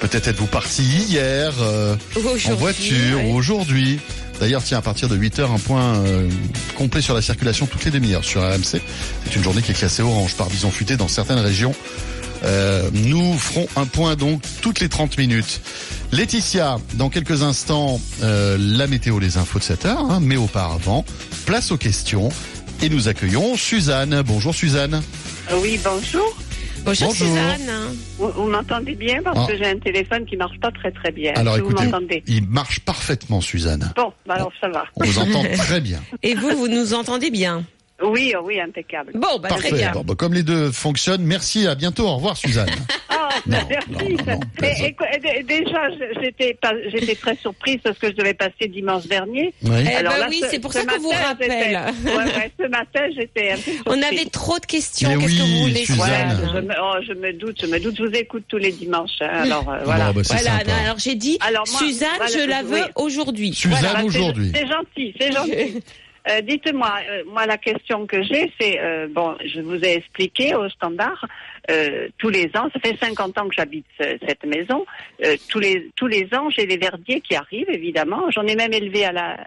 peut-être êtes-vous parti hier euh, en voiture ouais. ou aujourd'hui. D'ailleurs, tiens, à partir de 8 heures, un point euh, complet sur la circulation toutes les demi-heures sur RMC. C'est une journée qui est classée orange par bison futé dans certaines régions. Euh, nous ferons un point donc toutes les 30 minutes. Laetitia, dans quelques instants, euh, la météo, les infos de 7 heures, hein, mais auparavant, place aux questions. Et nous accueillons Suzanne. Bonjour Suzanne. Oui, bonjour. Bonjour, Bonjour. Suzanne. Vous, vous m'entendez bien parce Ah. que j'ai un téléphone qui marche pas très très bien. Alors Est-ce que écoutez, vous m'entendez il marche parfaitement Suzanne. Bon, bah alors ça va. On vous entend très bien. Et vous, vous nous entendez bien Oui, oh oui, impeccable. Bon, bah, très Parfait. bien. Bon, bah, comme les deux fonctionnent, merci, à bientôt, au revoir Suzanne. Merci. déjà, j'étais pas- j'étais très surprise parce que je devais passer dimanche dernier. Oui. Eh Alors ben là, oui, ce- c'est pour ce ça qu'on vous rappelle. Ouais, ouais, ce matin, j'étais un peu surprise. On avait trop de questions. Qu'est-ce oui, que vous voulez Suzanne. Ouais, savoir je me, oh, je me doute, je me doute. Je vous écoute tous les dimanches. hein, alors euh, voilà. Bon, bah, Voilà, alors j'ai dit, Alors, moi, Suzanne, voilà, je la oui. veux aujourd'hui. Suzanne Voilà, aujourd'hui. C'est gentil, c'est gentil. Euh, Dites-moi, euh, moi la question que j'ai, c'est euh, bon, je vous ai expliqué au standard tous les ans. Ça fait 50 ans que j'habite ce- cette maison. tous les tous les ans, j'ai les verdiers qui arrivent, évidemment. J'en ai même élevé à la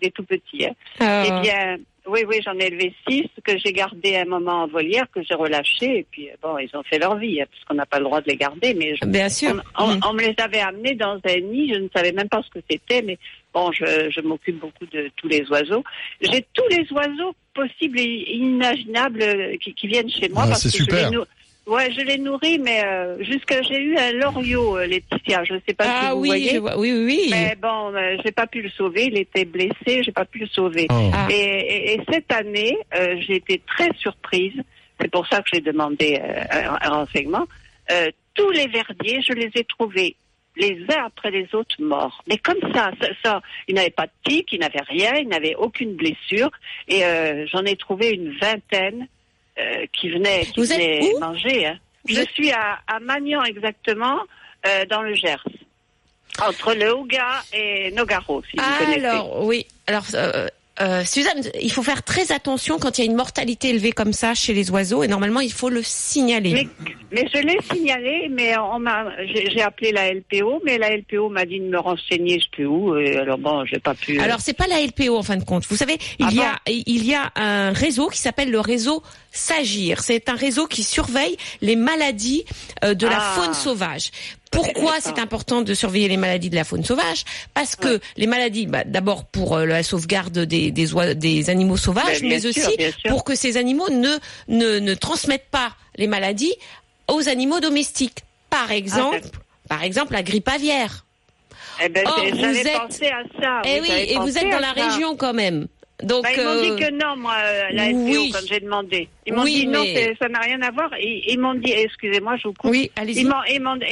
des tout petits. hein. Euh, Eh bien, oui, oui, j'en ai élevé six que j'ai gardé un moment en volière, que j'ai relâché, et puis bon, ils ont fait leur vie, hein, parce qu'on n'a pas le droit de les garder, mais je- Bien sûr. on, on- Mhm. on me les avait amenés dans un nid, je ne savais même pas ce que c'était, mais bon, je, je m'occupe beaucoup de tous les oiseaux. J'ai tous les oiseaux possibles et imaginables euh, qui, qui viennent chez moi. Ah, parce c'est que je les Ouais, je les nourris, mais euh, jusqu'à j'ai eu un loriot, euh, Laetitia. Je ne sais pas si Ah vous oui, voyez. je vois- oui, oui, oui. Mais bon, euh, j'ai pas pu le sauver. Il était blessé, j'ai pas pu le sauver. Oh. Ah. Et, et- et cette année, euh, j'ai été très surprise. C'est pour ça que j'ai demandé euh, un, un renseignement. Euh, tous les verdiers, je les ai trouvés les uns après les autres morts. Mais comme ça, ça, ça ils n'avaient pas de tic, ils n'avaient rien, ils n'avaient aucune blessure. Et euh, j'en ai trouvé une vingtaine euh, qui venaient, qui Vous êtes où? manger. hein. Je êtes- suis à, à Magnan exactement, euh, dans le Gers. Entre le Houga et Nogaro, si vous connaissez. Alors, oui. Alors, euh, Suzanne, il faut faire très attention quand il y a une mortalité élevée comme ça chez les oiseaux et normalement il faut le signaler. Mais, mais je l'ai signalé, mais on m'a, j'ai appelé la LPO, mais la LPO m'a dit de me renseigner, je sais plus où, et alors bon, j'ai pas pu. euh, Alors c'est pas la LPO en fin de compte. Vous savez, il Ah y bon? a il y a un réseau qui s'appelle le réseau Sagir. C'est un réseau qui surveille les maladies euh, de la Ah. faune sauvage. Pourquoi D'accord. c'est important de surveiller les maladies de la faune sauvage? Parce que les maladies, bah, d'abord pour euh, la sauvegarde des des, oi- des animaux sauvages, Ben, mais sûr, aussi pour que ces animaux ne, ne ne transmettent pas les maladies aux animaux domestiques. Par exemple, d'accord. par exemple la grippe aviaire. eh ben, Or, vous êtes- pensé à ça. eh oui, et vous êtes dans la ça. région quand même. Donc Bah, ils m'ont euh, dit que non, moi, euh, la LPO, oui. quand j'ai demandé. Ils m'ont Oui, dit non, mais- ça n'a rien à voir. Ils m'ont dit, excusez-moi, je vous coupe. oui, allez-y. Ils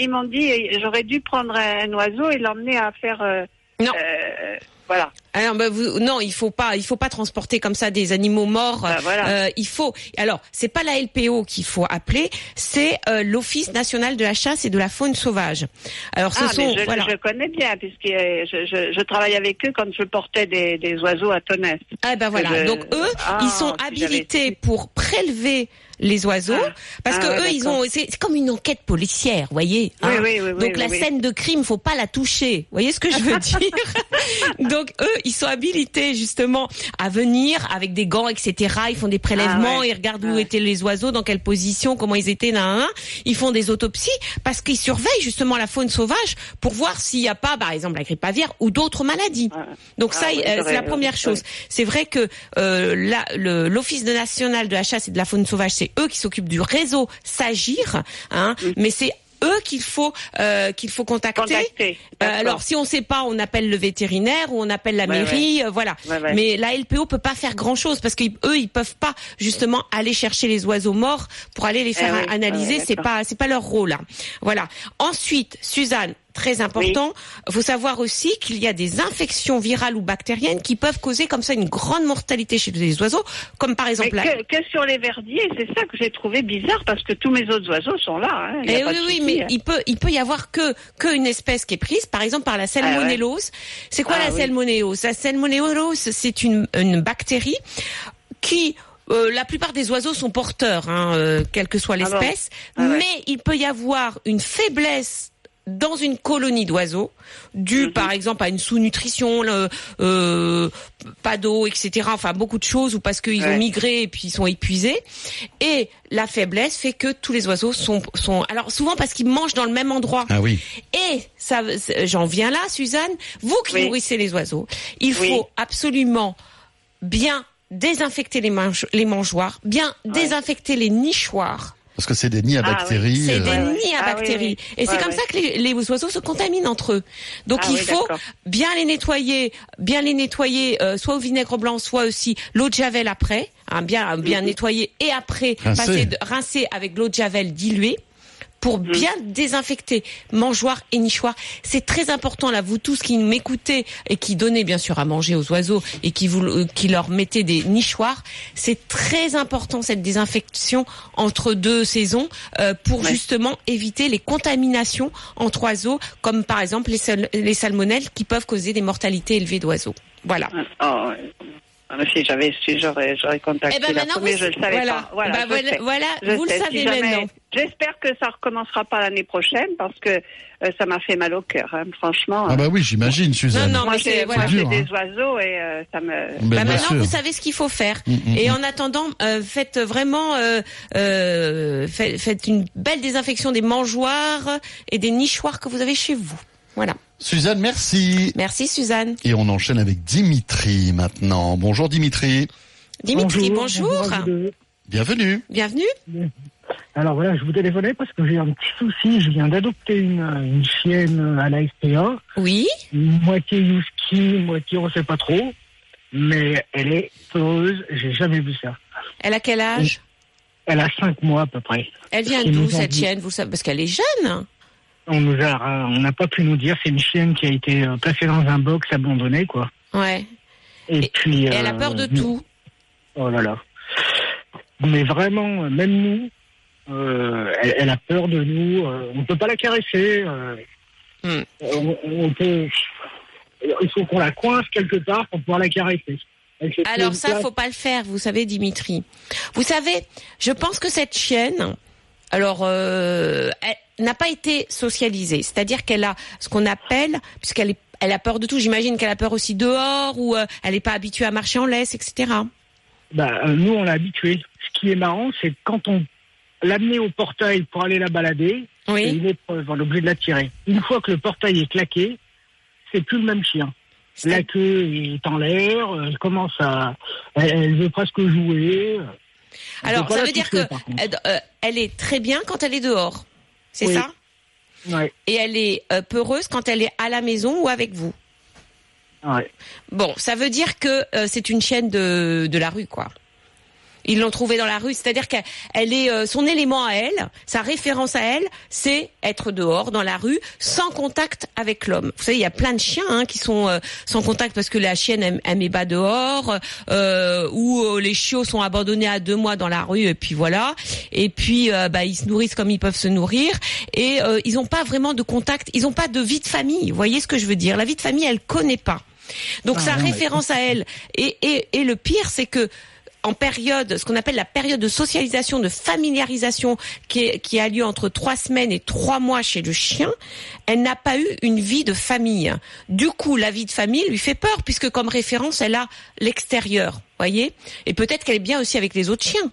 m'ont, dit, euh, j'aurais dû prendre un oiseau et l'emmener à faire. euh, Non. euh, voilà. Alors, bah, vous, non, il faut pas, il faut pas transporter comme ça des animaux morts. Bah, voilà. Euh, il faut. Alors, c'est pas la LPO qu'il faut appeler, c'est euh, l'Office national de la chasse et de la faune sauvage. Alors, ce Ah, sont, mais je, voilà. je connais bien, puisque euh, je, je, je travaille avec eux quand je portais des, des oiseaux à Tonnes. Ah ben voilà. Donc eux, Ah, ils sont habilités pour prélever les oiseaux Ah. parce Ah que ouais, eux ils ont c'est comme une enquête policière, voyez. Oui, hein. oui, oui, oui, Donc la scène de crime, faut pas la toucher. Voyez ce que je veux dire? Donc eux, ils sont habilités justement à venir avec des gants, etc. Ils font des prélèvements, Ah ouais. ils regardent Ah où ouais. étaient les oiseaux, dans quelle position, comment ils étaient, nan, nan. Ils font des autopsies parce qu'ils surveillent justement la faune sauvage pour voir s'il n'y a pas, par exemple, la grippe aviaire ou d'autres maladies. Ah. Donc Ah ça, euh, c'est la première chose. C'est vrai que euh, l'Office national de la chasse et de la faune sauvage, c'est eux qui s'occupent du réseau Sagir, hein, mais c'est eux qu'il faut euh, qu'il faut contacter. Contacter. Euh, alors si on sait pas, on appelle le vétérinaire ou on appelle la Ouais, mairie, euh, voilà. Ouais. Mais la LPO peut pas faire grand chose parce qu'eux ils peuvent pas justement aller chercher les oiseaux morts pour aller les faire Eh oui, analyser. c'est pas c'est pas leur rôle. hein. Voilà. Ensuite, Suzanne, très important, faut savoir aussi qu'il y a des infections virales ou bactériennes qui peuvent causer comme ça une grande mortalité chez les oiseaux, comme par Mais exemple la- que, que sur les verdiers, c'est ça que j'ai trouvé bizarre parce que tous mes autres oiseaux sont là. Hein, Eh oui, oui, souci, mais hein. il peut, il peut y avoir que, que une espèce qui est prise, par exemple par la salmonellose. C'est quoi Ah la salmonellose? La salmonellose, c'est une, une bactérie qui euh, la plupart des oiseaux sont porteurs, hein, euh, quelle que soit Ah bon l'espèce, Ah ouais. mais il peut y avoir une faiblesse dans une colonie d'oiseaux, due Mhm. par exemple à une sous-nutrition, euh, pas d'eau, etc. Enfin beaucoup de choses, ou parce qu'ils ont migré et puis ils sont épuisés. Et la faiblesse fait que tous les oiseaux sont, sont alors souvent parce qu'ils mangent dans le même endroit. Ah oui. Et ça, j'en viens là, Suzanne. Vous qui Oui. nourrissez les oiseaux, il Oui. faut absolument bien désinfecter les, mange- les mangeoires, bien désinfecter les nichoirs. Parce que c'est des nids à Ah oui. bactéries. C'est euh, des ouais. nids à Ah oui, bactéries. oui. Et c'est Ouais, comme ouais. ça que les, les oiseaux se contaminent entre eux. Donc Ah il oui, faut bien les nettoyer, bien les nettoyer, euh, soit au vinaigre blanc, soit aussi l'eau de javel après, hein, bien bien nettoyer et après Rincer. passer de- rincer avec l'eau de javel diluée pour Mhm. bien désinfecter mangeoires et nichoirs. C'est très important là, vous tous qui m'écoutez et qui donnez bien sûr à manger aux oiseaux et qui vous euh, qui leur mettez des nichoirs, c'est très important cette désinfection entre deux saisons euh, pour Ouais. justement éviter les contaminations entre oiseaux, comme par exemple les, sal- les salmonelles qui peuvent causer des mortalités élevées d'oiseaux. Voilà. Oh, ouais. Ah, Si j'avais su, j'aurais, j'aurais contacté Eh ben, la première, vous- je le savais voilà. pas. Voilà, Bah, je voilà- sais. voilà, Je vous le savez Si jamais- maintenant. J'espère que ça recommencera pas l'année prochaine parce que euh, ça m'a fait mal au cœur, hein, franchement. Ah bah oui, j'imagine, Suzanne. Non, non, Moi, mais j'ai c'est voilà, dur, j'ai hein. des oiseaux et euh, ça me. Bah bien maintenant, sûr. vous savez ce qu'il faut faire. Mm, mm, Et mm. en attendant, euh, faites vraiment, euh, euh, faites, faites une belle désinfection des mangeoires et des nichoirs que vous avez chez vous. Voilà. Suzanne, merci. Merci Suzanne. Et on enchaîne avec Dimitri maintenant. Bonjour Dimitri. Dimitri, bonjour. Bienvenue. Bienvenue. Alors voilà, je vous téléphonais parce que j'ai un petit souci. Je viens d'adopter une, une chienne à la SPA, Oui. moitié husky, moitié on sait pas trop, mais elle est peureuse. J'ai jamais vu ça. Elle a quel âge? Elle a cinq mois à peu près. Elle vient d'où cette chienne? Vous savez parce qu'elle est jeune. On nous a, on n'a pas pu nous dire. C'est une chienne qui a été euh, placée dans un box abandonné, quoi. Ouais. Et, Et- puis. Et elle a euh, peur de tout. Oh là là. Mais vraiment, euh, même nous, euh, elle, elle a peur de nous. euh, on peut pas la caresser. euh, Hmm. on, on peut. Il faut qu'on la coince quelque part pour pouvoir la caresser. Alors ça, place- faut pas le faire, vous savez, Dimitri. Vous savez, je pense que cette chienne, alors, euh, elle n'a pas été socialisée. C'est-à-dire qu'elle a ce qu'on appelle, puisqu'elle est, elle a peur de tout. J'imagine qu'elle a peur aussi dehors, ou euh, elle n'est pas habituée à marcher en laisse, etc. Bah, euh, nous, on l'a habituée. Ce qui est marrant, c'est que quand on l'amenait au portail pour aller la balader, c'est Oui. une épreuve, on est obligé de la tirer. Une fois que le portail est claqué, c'est plus le même chien. La queue est en l'air, elle commence à, elle, elle veut presque jouer. Alors, ça veut dire que elle, euh, elle est très bien quand elle est dehors. C'est Oui. ça? Et elle est euh, peureuse quand elle est à la maison ou avec vous? Bon, ça veut dire que euh, c'est une chienne de, de la rue, quoi. Ils l'ont trouvée dans la rue, c'est-à-dire qu'elle elle est euh, son élément à elle, sa référence à elle, c'est être dehors dans la rue sans contact avec l'homme. Vous savez, il y a plein de chiens hein, qui sont euh, sans contact parce que la chienne elle, elle met bas dehors, euh, ou euh, les chiots sont abandonnés à deux mois dans la rue et puis voilà. Et puis euh, bah, ils se nourrissent comme ils peuvent se nourrir et euh, ils n'ont pas vraiment de contact, ils n'ont pas de vie de famille. Vous voyez ce que je veux dire? La vie de famille, elle connaît pas. Donc Ah, sa référence à elle. Et, et, et le pire, c'est que en période, ce qu'on appelle la période de socialisation, de familiarisation, qui, est- qui a lieu entre trois semaines et trois mois chez le chien, elle n'a pas eu une vie de famille. Du coup, la vie de famille lui fait peur, puisque comme référence, elle a l'extérieur, voyez. Et peut-être qu'elle est bien aussi avec les autres chiens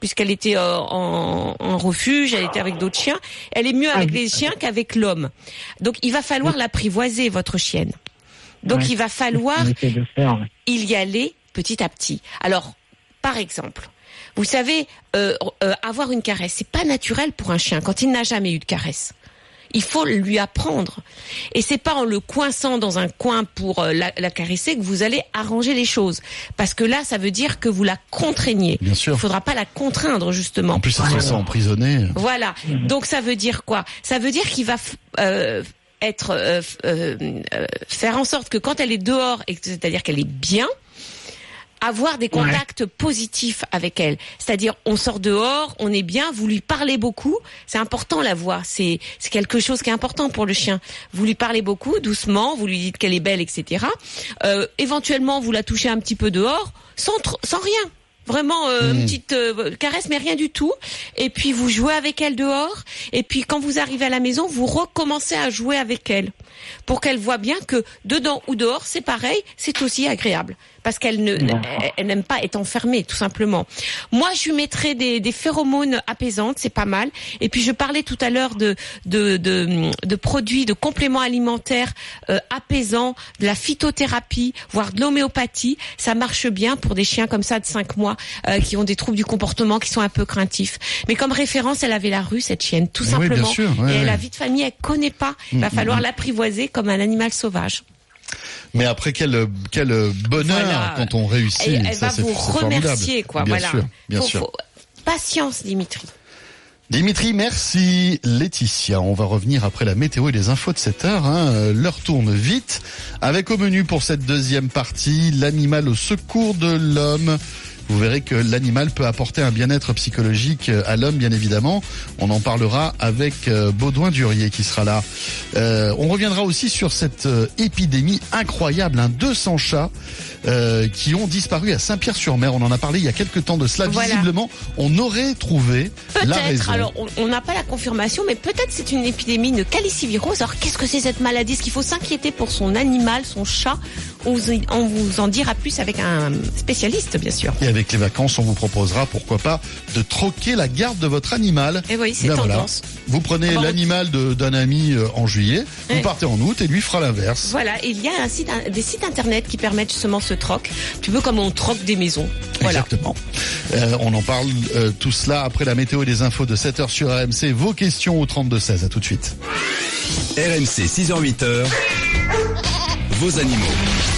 puisqu'elle était euh, en, en refuge, elle était avec d'autres chiens. Elle est mieux avec Ah, les chiens qu'avec l'homme. Donc il va falloir l'apprivoiser, votre chienne. Donc Ouais. il va falloir y aller petit à petit. Alors, par exemple, vous savez, euh, euh, avoir une caresse, c'est pas naturel pour un chien quand il n'a jamais eu de caresse. Il faut lui apprendre. Et c'est pas en le coinçant dans un coin pour euh, la, la caresser que vous allez arranger les choses. Parce que là, ça veut dire que vous la contraignez. Bien sûr. Il faudra pas la contraindre, justement. En plus, elle se sent. Voilà. Donc ça veut dire quoi? Ça veut dire qu'il va être faire en sorte que quand elle est dehors, c'est-à-dire qu'elle est bien, avoir des contacts positifs avec elle. C'est-à-dire, on sort dehors, on est bien, vous lui parlez beaucoup. C'est important la voix. C'est c'est quelque chose qui est important pour le chien. Vous lui parlez beaucoup, doucement. Vous lui dites qu'elle est belle, etc. Euh, éventuellement, vous la touchez un petit peu dehors, sans sans rien. Vraiment euh, une petite euh, caresse, mais rien du tout. Et puis vous jouez avec elle dehors. Et puis quand vous arrivez à la maison, vous recommencez à jouer avec elle pour qu'elle voit bien que dedans ou dehors, c'est pareil, c'est aussi agréable parce qu'elle ne, elle, elle n'aime pas être enfermée, tout simplement. Moi, je lui mettrais des, des phéromones apaisantes, c'est pas mal. Et puis je parlais tout à l'heure de, de, de, de produits, de compléments alimentaires euh, apaisants, de la phytothérapie, voire de l'homéopathie. Ça marche bien pour des chiens comme ça de 5 mois euh, qui ont des troubles du comportement, qui sont un peu craintifs. Mais comme référence, elle avait la rue, cette chienne, tout oui, bien simplement. sûr, ouais, Et ouais. la vie de famille, elle connaît pas. Il va Mm, falloir mm. l'apprivoiser comme un animal sauvage. Mais après, quel, quel bonheur Voilà. quand on réussit. Elle, elle Ça, va vous c'est formidable. remercier, quoi. Bien voilà. sûr, bien Faut- sûr. faut- Patience, Dimitri. Dimitri, merci. Laetitia, on va revenir après la météo et les infos de cette heure. Hein. L'heure tourne vite. Avec au menu pour cette deuxième partie, l'animal au secours de l'homme. Vous verrez que l'animal peut apporter un bien-être psychologique à l'homme, bien évidemment. On en parlera avec euh, Baudouin Durier qui sera là. Euh, on reviendra aussi sur cette euh, épidémie incroyable, hein, 200 chats euh, qui ont disparu à Saint-Pierre-sur-Mer. On en a parlé il y a quelques temps de cela. Voilà. Visiblement, on aurait trouvé la raison. Peut-être. Alors, on- on n'a pas la confirmation, mais peut-être c'est une épidémie de calicivirose. Alors, qu'est-ce que c'est cette maladie? Est-ce qu'il faut s'inquiéter pour son animal, son chat? On vous, on vous en dira plus avec un spécialiste, bien sûr. Et avec les vacances, on vous proposera, pourquoi pas, de troquer la garde de votre animal. Et oui, c'est Ben voilà. tendance. Vous prenez bon l'animal d'un ami euh, en juillet, vous Ouais. partez en août et lui fera l'inverse. Voilà, et il y a un site, un- des sites internet qui permettent justement ce troc. Tu veux comme on troque des maisons. Voilà. Exactement. Euh, on en parle euh, tout cela après la météo et les infos de 7h sur RMC. Vos questions au 32-16. À tout de suite. RMC 6h-8h. Vos animaux.